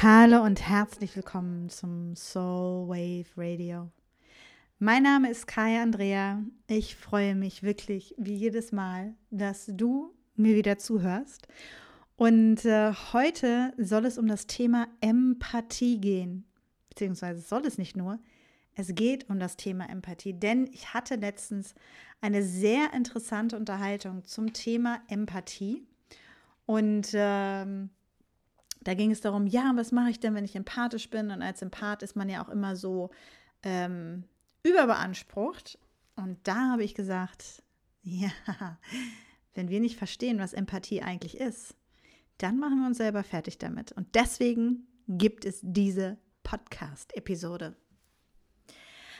Hallo und herzlich willkommen zum Soul Wave Radio. Mein Name ist Kaya Andrea. Ich freue mich wirklich wie jedes Mal, dass du mir wieder zuhörst. Und äh, heute soll es um das Thema Empathie gehen. Beziehungsweise soll es nicht nur, es geht um das Thema Empathie. Denn ich hatte letztens eine sehr interessante Unterhaltung zum Thema Empathie. Und ähm, da ging es darum, ja, was mache ich denn, wenn ich empathisch bin? Und als Empath ist man ja auch immer so ähm, überbeansprucht. Und da habe ich gesagt, ja, wenn wir nicht verstehen, was Empathie eigentlich ist, dann machen wir uns selber fertig damit. Und deswegen gibt es diese Podcast-Episode.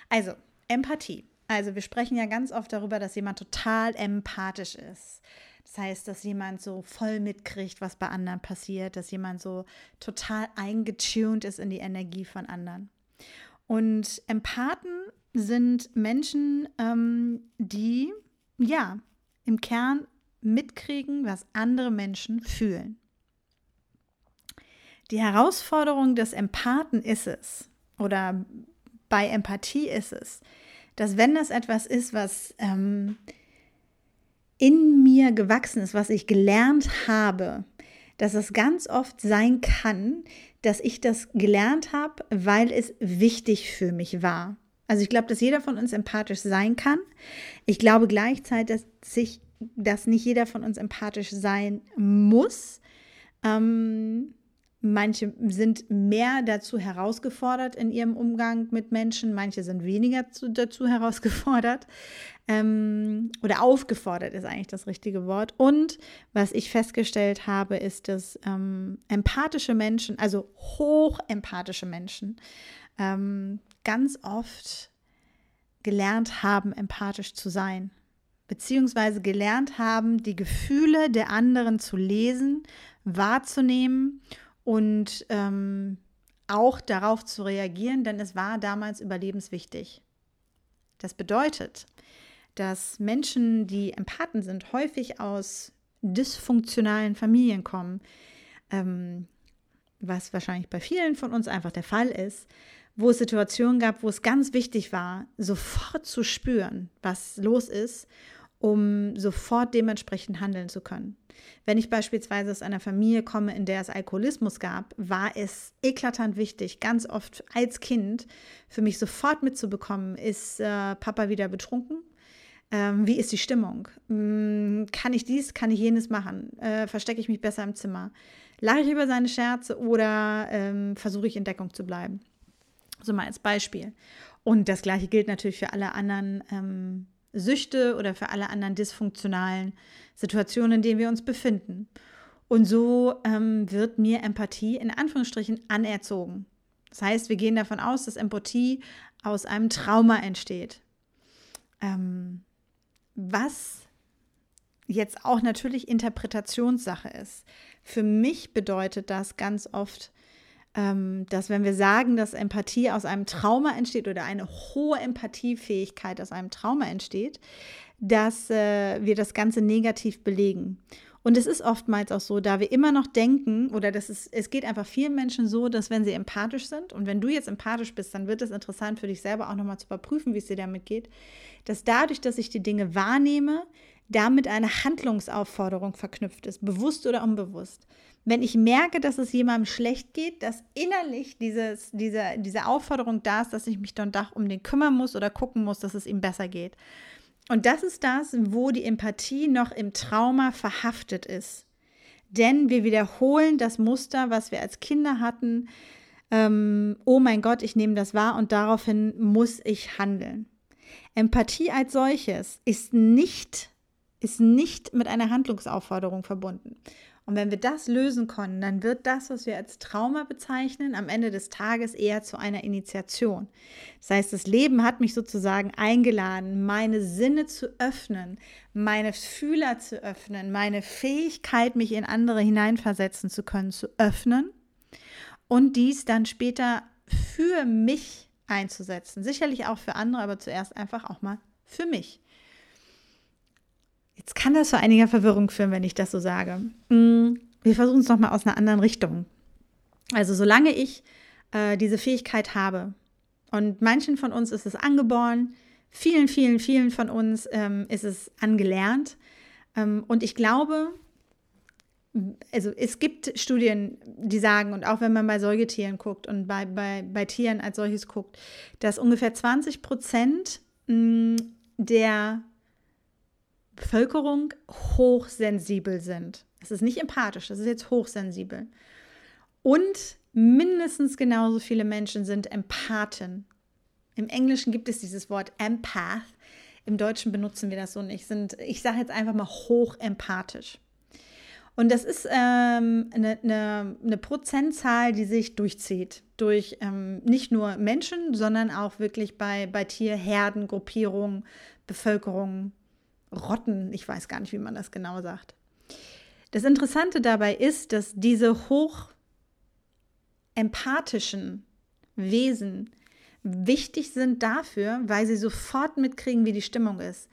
Also, Empathie. Also, wir sprechen ja ganz oft darüber, dass jemand total empathisch ist. Das heißt, dass jemand so voll mitkriegt, was bei anderen passiert, dass jemand so total eingetuned ist in die Energie von anderen. Und Empathen sind Menschen, ähm, die ja im Kern mitkriegen, was andere Menschen fühlen. Die Herausforderung des Empathen ist es, oder bei Empathie ist es, dass wenn das etwas ist, was ähm, in mir gewachsen ist, was ich gelernt habe, dass es ganz oft sein kann, dass ich das gelernt habe, weil es wichtig für mich war. Also ich glaube, dass jeder von uns empathisch sein kann. Ich glaube gleichzeitig, dass, sich, dass nicht jeder von uns empathisch sein muss. Ähm, Manche sind mehr dazu herausgefordert in ihrem Umgang mit Menschen, manche sind weniger zu, dazu herausgefordert ähm, oder aufgefordert ist eigentlich das richtige Wort. Und was ich festgestellt habe, ist, dass ähm, empathische Menschen, also hochempathische Menschen, ähm, ganz oft gelernt haben, empathisch zu sein, beziehungsweise gelernt haben, die Gefühle der anderen zu lesen, wahrzunehmen und ähm, auch darauf zu reagieren, denn es war damals überlebenswichtig. Das bedeutet, dass Menschen, die Empathen sind, häufig aus dysfunktionalen Familien kommen, ähm, was wahrscheinlich bei vielen von uns einfach der Fall ist, wo es Situationen gab, wo es ganz wichtig war, sofort zu spüren, was los ist um sofort dementsprechend handeln zu können. Wenn ich beispielsweise aus einer Familie komme, in der es Alkoholismus gab, war es eklatant wichtig, ganz oft als Kind für mich sofort mitzubekommen, ist äh, Papa wieder betrunken? Ähm, wie ist die Stimmung? Hm, kann ich dies, kann ich jenes machen? Äh, verstecke ich mich besser im Zimmer? Lache ich über seine Scherze oder ähm, versuche ich in Deckung zu bleiben? So mal als Beispiel. Und das gleiche gilt natürlich für alle anderen ähm, Süchte oder für alle anderen dysfunktionalen Situationen, in denen wir uns befinden. Und so ähm, wird mir Empathie in Anführungsstrichen anerzogen. Das heißt, wir gehen davon aus, dass Empathie aus einem Trauma entsteht. Ähm, was jetzt auch natürlich Interpretationssache ist. Für mich bedeutet das ganz oft, dass wenn wir sagen, dass Empathie aus einem Trauma entsteht oder eine hohe Empathiefähigkeit aus einem Trauma entsteht, dass äh, wir das Ganze negativ belegen. Und es ist oftmals auch so, da wir immer noch denken, oder das ist, es geht einfach vielen Menschen so, dass wenn sie empathisch sind, und wenn du jetzt empathisch bist, dann wird es interessant für dich selber auch nochmal zu überprüfen, wie es dir damit geht, dass dadurch, dass ich die Dinge wahrnehme, damit eine Handlungsaufforderung verknüpft ist, bewusst oder unbewusst wenn ich merke, dass es jemandem schlecht geht, dass innerlich dieses, diese, diese Aufforderung da ist, dass ich mich dann doch um den kümmern muss oder gucken muss, dass es ihm besser geht. Und das ist das, wo die Empathie noch im Trauma verhaftet ist. Denn wir wiederholen das Muster, was wir als Kinder hatten. Ähm, oh mein Gott, ich nehme das wahr und daraufhin muss ich handeln. Empathie als solches ist nicht, ist nicht mit einer Handlungsaufforderung verbunden. Und wenn wir das lösen können, dann wird das, was wir als Trauma bezeichnen, am Ende des Tages eher zu einer Initiation. Das heißt, das Leben hat mich sozusagen eingeladen, meine Sinne zu öffnen, meine Fühler zu öffnen, meine Fähigkeit, mich in andere hineinversetzen zu können, zu öffnen und dies dann später für mich einzusetzen. Sicherlich auch für andere, aber zuerst einfach auch mal für mich. Jetzt kann das zu einiger Verwirrung führen, wenn ich das so sage. Mm, wir versuchen es nochmal aus einer anderen Richtung. Also solange ich äh, diese Fähigkeit habe, und manchen von uns ist es angeboren, vielen, vielen, vielen von uns ähm, ist es angelernt. Ähm, und ich glaube, also es gibt Studien, die sagen, und auch wenn man bei Säugetieren guckt und bei, bei, bei Tieren als solches guckt, dass ungefähr 20 Prozent mm, der Bevölkerung hochsensibel sind. Das ist nicht empathisch, das ist jetzt hochsensibel. Und mindestens genauso viele Menschen sind Empathen. Im Englischen gibt es dieses Wort Empath. Im Deutschen benutzen wir das so nicht. Sind, ich sage jetzt einfach mal hochempathisch. Und das ist ähm, eine, eine, Prozentzahl, die sich durchzieht. Durch ähm, nicht nur Menschen, sondern auch wirklich bei, bei Tierherden, Gruppierungen, Bevölkerung, Rotten. Ich weiß gar nicht, wie man das genau sagt. Das Interessante dabei ist, dass diese hoch empathischen Wesen wichtig sind dafür, weil sie sofort mitkriegen, wie die Stimmung ist.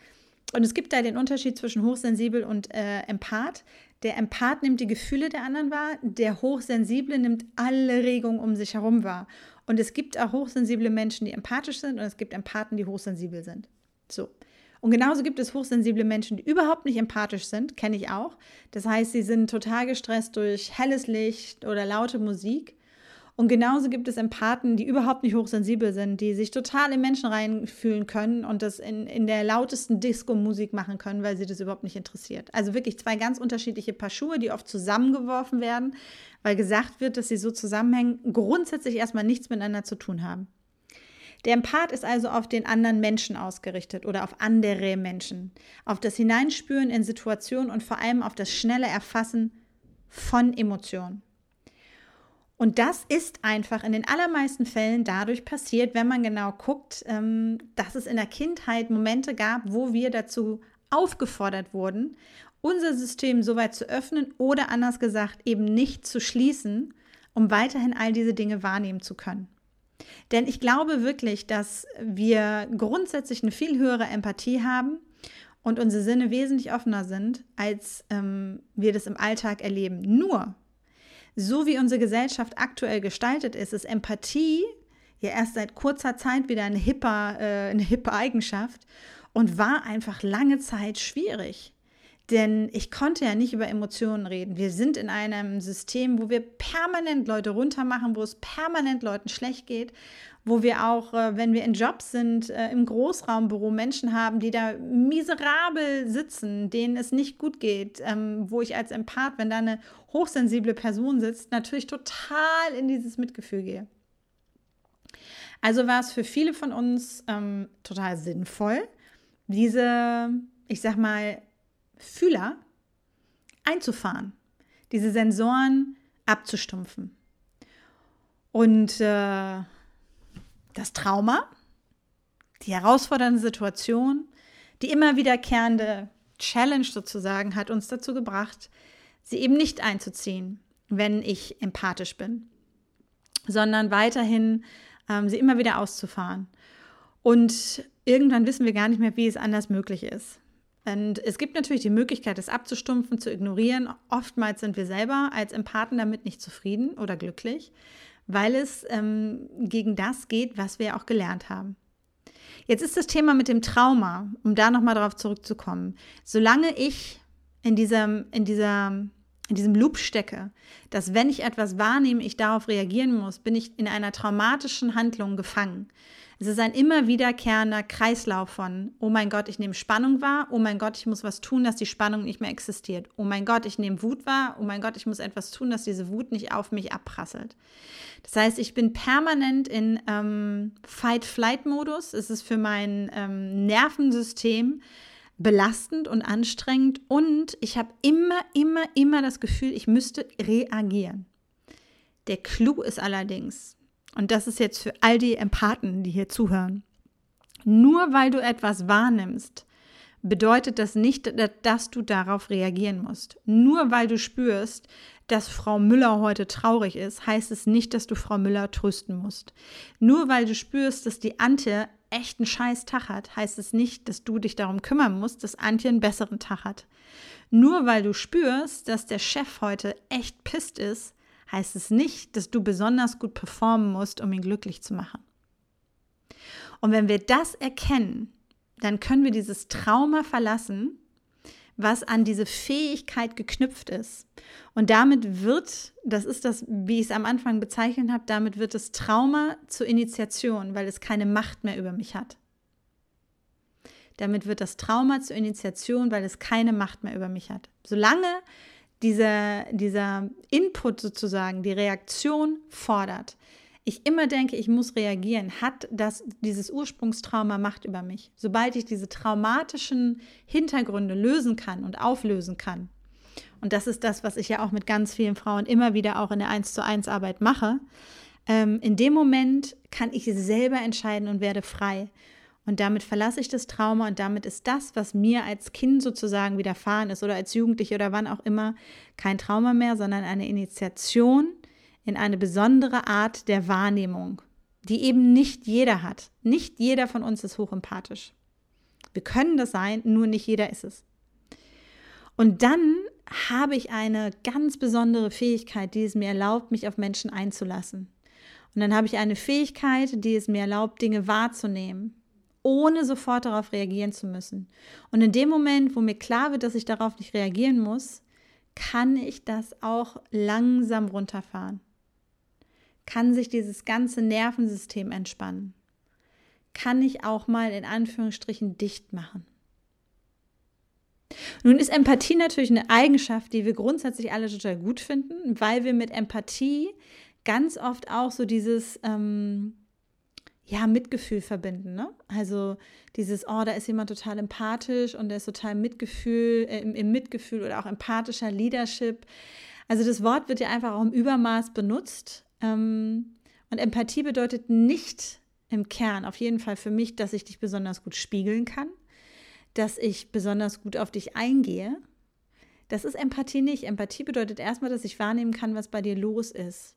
Und es gibt da den Unterschied zwischen hochsensibel und äh, Empath. Der Empath nimmt die Gefühle der anderen wahr, der Hochsensible nimmt alle Regungen um sich herum wahr. Und es gibt auch hochsensible Menschen, die empathisch sind, und es gibt Empathen, die hochsensibel sind. So. Und genauso gibt es hochsensible Menschen, die überhaupt nicht empathisch sind, kenne ich auch. Das heißt, sie sind total gestresst durch helles Licht oder laute Musik. Und genauso gibt es Empathen, die überhaupt nicht hochsensibel sind, die sich total in Menschen reinfühlen können und das in, in der lautesten Disco-Musik machen können, weil sie das überhaupt nicht interessiert. Also wirklich zwei ganz unterschiedliche Paar Schuhe, die oft zusammengeworfen werden, weil gesagt wird, dass sie so zusammenhängen, grundsätzlich erstmal nichts miteinander zu tun haben. Der Empath ist also auf den anderen Menschen ausgerichtet oder auf andere Menschen, auf das Hineinspüren in Situationen und vor allem auf das schnelle Erfassen von Emotionen. Und das ist einfach in den allermeisten Fällen dadurch passiert, wenn man genau guckt, ähm, dass es in der Kindheit Momente gab, wo wir dazu aufgefordert wurden, unser System so weit zu öffnen oder anders gesagt eben nicht zu schließen, um weiterhin all diese Dinge wahrnehmen zu können. Denn ich glaube wirklich, dass wir grundsätzlich eine viel höhere Empathie haben und unsere Sinne wesentlich offener sind, als ähm, wir das im Alltag erleben. Nur so wie unsere Gesellschaft aktuell gestaltet ist, ist Empathie ja erst seit kurzer Zeit wieder äh, eine hippe Eigenschaft und war einfach lange Zeit schwierig. Denn ich konnte ja nicht über Emotionen reden. Wir sind in einem System, wo wir permanent Leute runtermachen, wo es permanent Leuten schlecht geht, wo wir auch, äh, wenn wir in Jobs sind, äh, im Großraumbüro Menschen haben, die da miserabel sitzen, denen es nicht gut geht, ähm, wo ich als Empath, wenn da eine hochsensible Person sitzt, natürlich total in dieses Mitgefühl gehe. Also war es für viele von uns ähm, total sinnvoll, diese, ich sag mal, Fühler einzufahren, diese Sensoren abzustumpfen. Und äh, das Trauma, die herausfordernde Situation, die immer wiederkehrende Challenge sozusagen hat uns dazu gebracht, sie eben nicht einzuziehen, wenn ich empathisch bin, sondern weiterhin ähm, sie immer wieder auszufahren. Und irgendwann wissen wir gar nicht mehr, wie es anders möglich ist. Und es gibt natürlich die Möglichkeit, es abzustumpfen, zu ignorieren. Oftmals sind wir selber als Empathen damit nicht zufrieden oder glücklich, weil es ähm, gegen das geht, was wir auch gelernt haben. Jetzt ist das Thema mit dem Trauma, um da nochmal darauf zurückzukommen. Solange ich in diesem, in dieser in diesem Loop stecke, dass wenn ich etwas wahrnehme, ich darauf reagieren muss, bin ich in einer traumatischen Handlung gefangen. Es ist ein immer wiederkehrender Kreislauf von, oh mein Gott, ich nehme Spannung wahr, oh mein Gott, ich muss was tun, dass die Spannung nicht mehr existiert. Oh mein Gott, ich nehme Wut wahr, oh mein Gott, ich muss etwas tun, dass diese Wut nicht auf mich abprasselt. Das heißt, ich bin permanent in ähm, Fight-Flight-Modus. Es ist für mein ähm, Nervensystem belastend und anstrengend und ich habe immer, immer, immer das Gefühl, ich müsste reagieren. Der Clou ist allerdings, und das ist jetzt für all die Empathen, die hier zuhören, nur weil du etwas wahrnimmst, bedeutet das nicht, dass du darauf reagieren musst. Nur weil du spürst, dass Frau Müller heute traurig ist, heißt es nicht, dass du Frau Müller trösten musst. Nur weil du spürst, dass die Ante echt einen scheiß Tag hat, heißt es nicht, dass du dich darum kümmern musst, dass Antje einen besseren Tag hat. Nur weil du spürst, dass der Chef heute echt pisst ist, heißt es nicht, dass du besonders gut performen musst, um ihn glücklich zu machen. Und wenn wir das erkennen, dann können wir dieses Trauma verlassen, was an diese Fähigkeit geknüpft ist. Und damit wird, das ist das, wie ich es am Anfang bezeichnet habe, damit wird das Trauma zur Initiation, weil es keine Macht mehr über mich hat. Damit wird das Trauma zur Initiation, weil es keine Macht mehr über mich hat. Solange dieser, dieser Input sozusagen, die Reaktion fordert, ich immer denke, ich muss reagieren, hat das, dieses Ursprungstrauma Macht über mich. Sobald ich diese traumatischen Hintergründe lösen kann und auflösen kann, und das ist das, was ich ja auch mit ganz vielen Frauen immer wieder auch in der 1 zu 1 Arbeit mache, ähm, in dem Moment kann ich selber entscheiden und werde frei. Und damit verlasse ich das Trauma und damit ist das, was mir als Kind sozusagen widerfahren ist oder als Jugendliche oder wann auch immer, kein Trauma mehr, sondern eine Initiation in eine besondere Art der Wahrnehmung, die eben nicht jeder hat. Nicht jeder von uns ist hochempathisch. Wir können das sein, nur nicht jeder ist es. Und dann habe ich eine ganz besondere Fähigkeit, die es mir erlaubt, mich auf Menschen einzulassen. Und dann habe ich eine Fähigkeit, die es mir erlaubt, Dinge wahrzunehmen, ohne sofort darauf reagieren zu müssen. Und in dem Moment, wo mir klar wird, dass ich darauf nicht reagieren muss, kann ich das auch langsam runterfahren. Kann sich dieses ganze Nervensystem entspannen. Kann ich auch mal in Anführungsstrichen dicht machen. Nun ist Empathie natürlich eine Eigenschaft, die wir grundsätzlich alle total gut finden, weil wir mit Empathie ganz oft auch so dieses, ähm, ja, Mitgefühl verbinden. Ne? Also dieses, oh, da ist jemand total empathisch und der ist total Mitgefühl, äh, im, im, Mitgefühl oder auch empathischer Leadership. Also das Wort wird ja einfach auch im Übermaß benutzt. Ähm, und Empathie bedeutet nicht im Kern, auf jeden Fall für mich, dass ich dich besonders gut spiegeln kann, dass ich besonders gut auf dich eingehe. Das ist Empathie nicht. Empathie bedeutet erstmal, dass ich wahrnehmen kann, was bei dir los ist.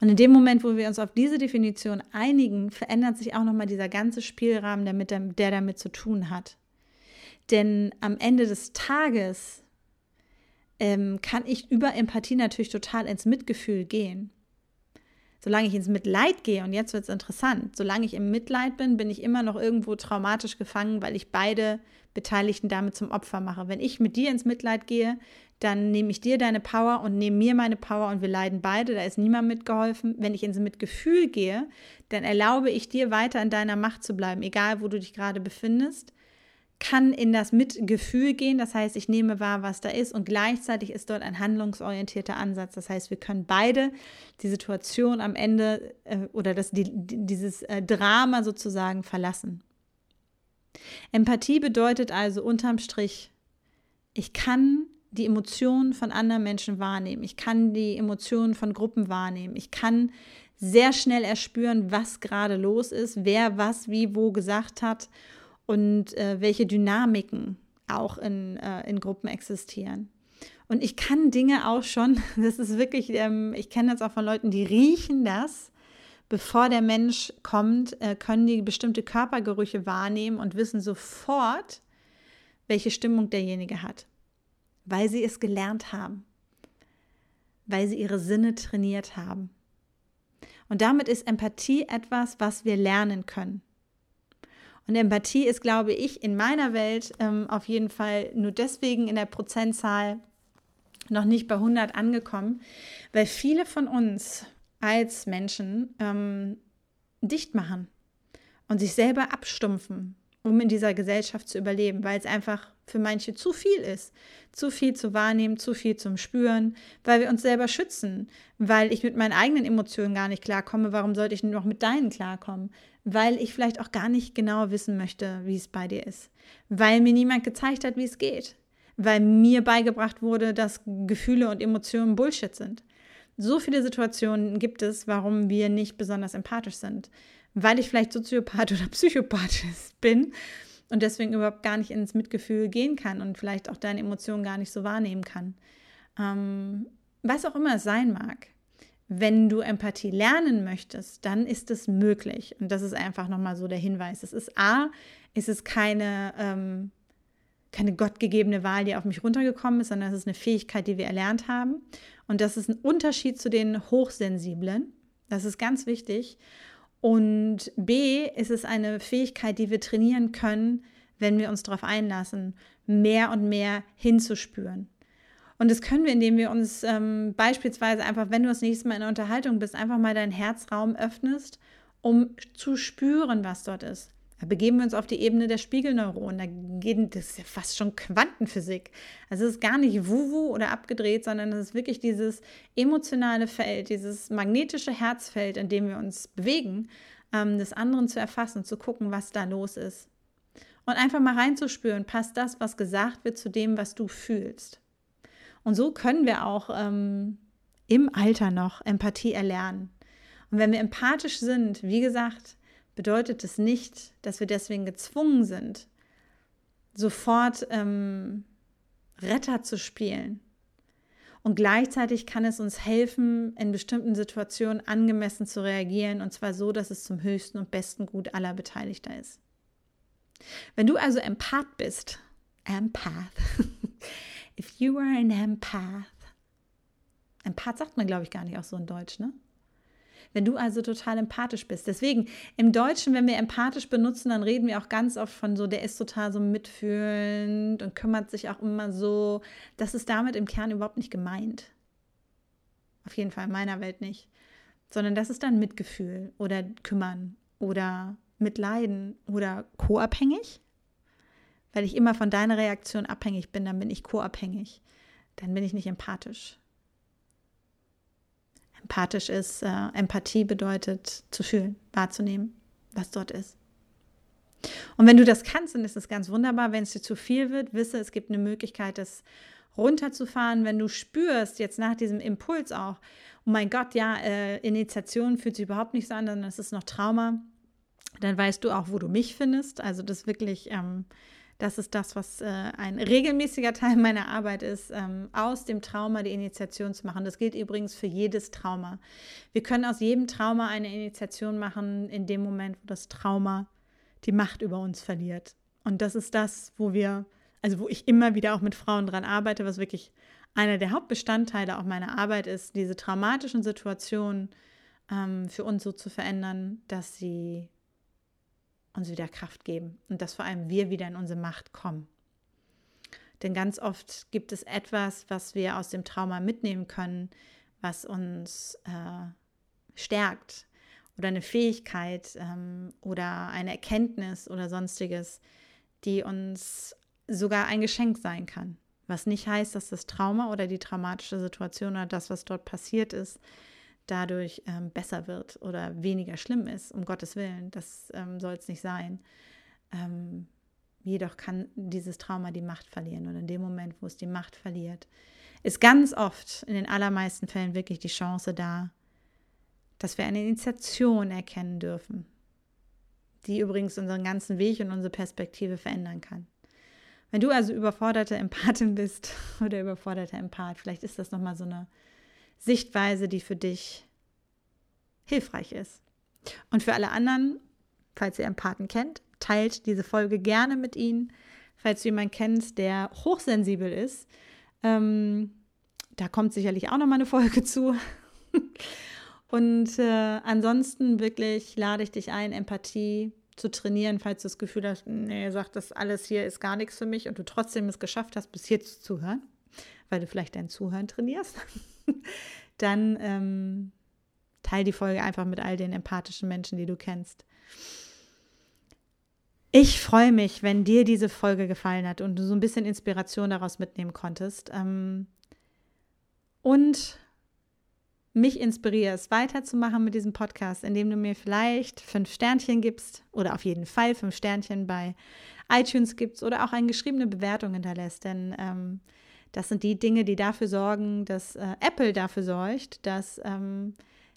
Und in dem Moment, wo wir uns auf diese Definition einigen, verändert sich auch nochmal dieser ganze Spielrahmen, der, mit, der damit zu tun hat. Denn am Ende des Tages ähm, kann ich über Empathie natürlich total ins Mitgefühl gehen. Solange ich ins Mitleid gehe, und jetzt wird es interessant, solange ich im Mitleid bin, bin ich immer noch irgendwo traumatisch gefangen, weil ich beide Beteiligten damit zum Opfer mache. Wenn ich mit dir ins Mitleid gehe, dann nehme ich dir deine Power und nehme mir meine Power und wir leiden beide, da ist niemand mitgeholfen. Wenn ich ins Mitgefühl gehe, dann erlaube ich dir weiter in deiner Macht zu bleiben, egal wo du dich gerade befindest, kann in das Mitgefühl gehen, das heißt, ich nehme wahr, was da ist und gleichzeitig ist dort ein handlungsorientierter Ansatz, das heißt, wir können beide die Situation am Ende äh, oder das, die, dieses äh, Drama sozusagen verlassen. Empathie bedeutet also unterm Strich, ich kann die Emotionen von anderen Menschen wahrnehmen. Ich kann die Emotionen von Gruppen wahrnehmen. Ich kann sehr schnell erspüren, was gerade los ist, wer was wie wo gesagt hat und äh, welche Dynamiken auch in, äh, in Gruppen existieren. Und ich kann Dinge auch schon, das ist wirklich, ähm, ich kenne das auch von Leuten, die riechen das, bevor der Mensch kommt, äh, können die bestimmte Körpergerüche wahrnehmen und wissen sofort, welche Stimmung derjenige hat weil sie es gelernt haben, weil sie ihre Sinne trainiert haben. Und damit ist Empathie etwas, was wir lernen können. Und Empathie ist, glaube ich, in meiner Welt ähm, auf jeden Fall nur deswegen in der Prozentzahl noch nicht bei 100 angekommen, weil viele von uns als Menschen ähm, dicht machen und sich selber abstumpfen, um in dieser Gesellschaft zu überleben, weil es einfach für manche zu viel ist. Zu viel zu wahrnehmen, zu viel zum Spüren, weil wir uns selber schützen, weil ich mit meinen eigenen Emotionen gar nicht klarkomme. Warum sollte ich noch mit deinen klarkommen? Weil ich vielleicht auch gar nicht genau wissen möchte, wie es bei dir ist. Weil mir niemand gezeigt hat, wie es geht. Weil mir beigebracht wurde, dass Gefühle und Emotionen Bullshit sind. So viele Situationen gibt es, warum wir nicht besonders empathisch sind. Weil ich vielleicht Soziopath oder Psychopath bin und deswegen überhaupt gar nicht ins Mitgefühl gehen kann und vielleicht auch deine Emotionen gar nicht so wahrnehmen kann. Ähm, was auch immer es sein mag. Wenn du Empathie lernen möchtest, dann ist es möglich. Und das ist einfach nochmal so der Hinweis. Es ist A, ist es keine, ähm, keine gottgegebene Wahl, die auf mich runtergekommen ist, sondern es ist eine Fähigkeit, die wir erlernt haben. Und das ist ein Unterschied zu den Hochsensiblen. Das ist ganz wichtig. Und B ist es eine Fähigkeit, die wir trainieren können, wenn wir uns darauf einlassen, mehr und mehr hinzuspüren. Und das können wir, indem wir uns ähm, beispielsweise einfach, wenn du das nächste Mal in einer Unterhaltung bist, einfach mal deinen Herzraum öffnest, um zu spüren, was dort ist. Da begeben wir uns auf die Ebene der Spiegelneuronen. Da geht, das ist ja fast schon Quantenphysik. Also es ist gar nicht wuwu oder abgedreht, sondern es ist wirklich dieses emotionale Feld, dieses magnetische Herzfeld, in dem wir uns bewegen, ähm, des anderen zu erfassen, zu gucken, was da los ist. Und einfach mal reinzuspüren, passt das, was gesagt wird, zu dem, was du fühlst. Und so können wir auch ähm, im Alter noch Empathie erlernen. Und wenn wir empathisch sind, wie gesagt, bedeutet es nicht, dass wir deswegen gezwungen sind, sofort ähm, Retter zu spielen. Und gleichzeitig kann es uns helfen, in bestimmten Situationen angemessen zu reagieren, und zwar so, dass es zum höchsten und besten Gut aller Beteiligter ist. Wenn du also Empath bist, Empath, if you are an Empath, Empath sagt man, glaube ich, gar nicht auch so in Deutsch, ne? Wenn du also total empathisch bist. Deswegen im Deutschen, wenn wir empathisch benutzen, dann reden wir auch ganz oft von so, der ist total so mitfühlend und kümmert sich auch immer so. Das ist damit im Kern überhaupt nicht gemeint. Auf jeden Fall in meiner Welt nicht. Sondern das ist dann Mitgefühl oder kümmern oder mitleiden oder co-abhängig. Weil ich immer von deiner Reaktion abhängig bin, dann bin ich co-abhängig. Dann bin ich nicht empathisch. Empathisch ist, äh, Empathie bedeutet zu fühlen, wahrzunehmen, was dort ist. Und wenn du das kannst, dann ist es ganz wunderbar. Wenn es dir zu viel wird, wisse, es gibt eine Möglichkeit, das runterzufahren. Wenn du spürst, jetzt nach diesem Impuls auch, oh mein Gott, ja, äh, Initiation fühlt sich überhaupt nicht so an, es ist noch Trauma, dann weißt du auch, wo du mich findest. Also das wirklich ähm, das ist das, was äh, ein regelmäßiger Teil meiner Arbeit ist, ähm, aus dem Trauma die Initiation zu machen. Das gilt übrigens für jedes Trauma. Wir können aus jedem Trauma eine Initiation machen in dem Moment, wo das Trauma die Macht über uns verliert. Und das ist das, wo wir, also wo ich immer wieder auch mit Frauen dran arbeite, was wirklich einer der Hauptbestandteile auch meiner Arbeit ist, diese traumatischen Situationen ähm, für uns so zu verändern, dass sie uns wieder Kraft geben und dass vor allem wir wieder in unsere Macht kommen. Denn ganz oft gibt es etwas, was wir aus dem Trauma mitnehmen können, was uns äh, stärkt oder eine Fähigkeit ähm, oder eine Erkenntnis oder sonstiges, die uns sogar ein Geschenk sein kann. Was nicht heißt, dass das Trauma oder die traumatische Situation oder das, was dort passiert ist, dadurch ähm, besser wird oder weniger schlimm ist, um Gottes Willen. Das ähm, soll es nicht sein. Ähm, jedoch kann dieses Trauma die Macht verlieren. Und in dem Moment, wo es die Macht verliert, ist ganz oft, in den allermeisten Fällen, wirklich die Chance da, dass wir eine Initiation erkennen dürfen, die übrigens unseren ganzen Weg und unsere Perspektive verändern kann. Wenn du also überforderte Empathin bist oder überforderter Empath, vielleicht ist das nochmal so eine Sichtweise, die für dich hilfreich ist. Und für alle anderen, falls ihr Empathen kennt, teilt diese Folge gerne mit ihnen. Falls du jemanden kennst, der hochsensibel ist, ähm, da kommt sicherlich auch noch mal eine Folge zu. Und äh, ansonsten wirklich lade ich dich ein, Empathie zu trainieren, falls du das Gefühl hast, nee, sagt das alles hier ist gar nichts für mich und du trotzdem es geschafft hast, bis hier zu zuhören, weil du vielleicht dein Zuhören trainierst. dann ähm, teil die Folge einfach mit all den empathischen Menschen, die du kennst. Ich freue mich, wenn dir diese Folge gefallen hat und du so ein bisschen Inspiration daraus mitnehmen konntest. Ähm, und mich inspirierst, weiterzumachen mit diesem Podcast, indem du mir vielleicht fünf Sternchen gibst oder auf jeden Fall fünf Sternchen bei iTunes gibst oder auch eine geschriebene Bewertung hinterlässt. Denn ähm, das sind die Dinge, die dafür sorgen, dass äh, Apple dafür sorgt, dass ähm,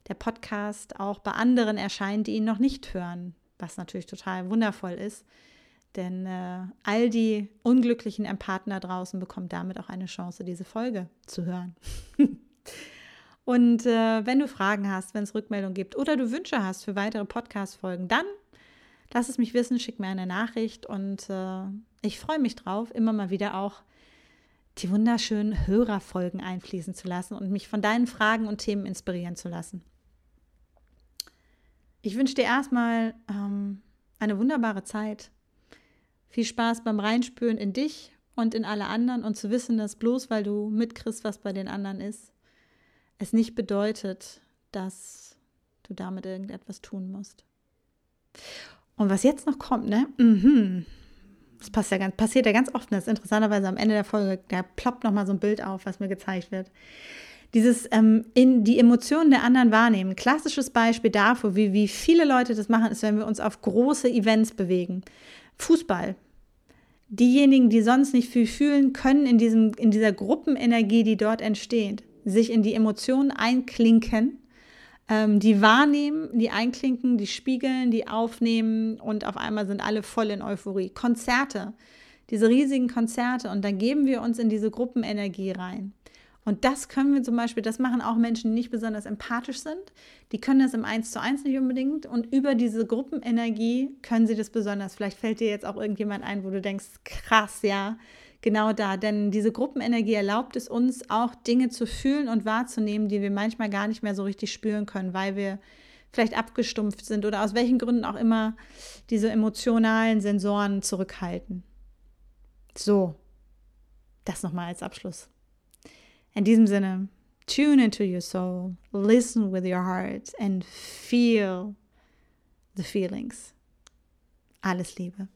der Podcast auch bei anderen erscheint, die ihn noch nicht hören, was natürlich total wundervoll ist. Denn äh, all die unglücklichen Empathen da draußen bekommen damit auch eine Chance, diese Folge zu hören. Und äh, wenn du Fragen hast, wenn es Rückmeldungen gibt oder du Wünsche hast für weitere Podcast-Folgen, dann lass es mich wissen, schick mir eine Nachricht und äh, Ich freue mich drauf, immer mal wieder auch die wunderschönen Hörerfolgen einfließen zu lassen und mich von deinen Fragen und Themen inspirieren zu lassen. Ich wünsche dir erstmal ähm, eine wunderbare Zeit. Viel Spaß beim Reinspüren in dich und in alle anderen und zu wissen, dass bloß weil du mitkriegst, was bei den anderen ist, es nicht bedeutet, dass du damit irgendetwas tun musst. Und was jetzt noch kommt, ne? Mhm. Das passt ja ganz, passiert ja ganz oft. Das ist interessanterweise am Ende der Folge, da ploppt nochmal so ein Bild auf, was mir gezeigt wird. Dieses ähm, in die Emotionen der anderen wahrnehmen. Klassisches Beispiel dafür, wie, wie viele Leute das machen, ist, wenn wir uns auf große Events bewegen. Fußball. Diejenigen, die sonst nicht viel fühlen, können in, diesem, in dieser Gruppenenergie, die dort entsteht, sich in die Emotionen einklinken ähm, die wahrnehmen, die einklinken, die spiegeln, die aufnehmen und auf einmal sind alle voll in Euphorie. Konzerte, diese riesigen Konzerte und dann geben wir uns in diese Gruppenenergie rein. Und das können wir zum Beispiel, das machen auch Menschen, die nicht besonders empathisch sind. Die können das im Eins zu eins nicht unbedingt. Und über diese Gruppenenergie können sie das besonders. Vielleicht fällt dir jetzt auch irgendjemand ein, wo du denkst, krass, ja, genau da. Denn diese Gruppenenergie erlaubt es uns auch Dinge zu fühlen und wahrzunehmen, die wir manchmal gar nicht mehr so richtig spüren können, weil wir vielleicht abgestumpft sind oder aus welchen Gründen auch immer diese emotionalen Sensoren zurückhalten. So, das nochmal als Abschluss. In diesem Sinne, tune into your soul, listen with your heart and feel the feelings. Alles Liebe.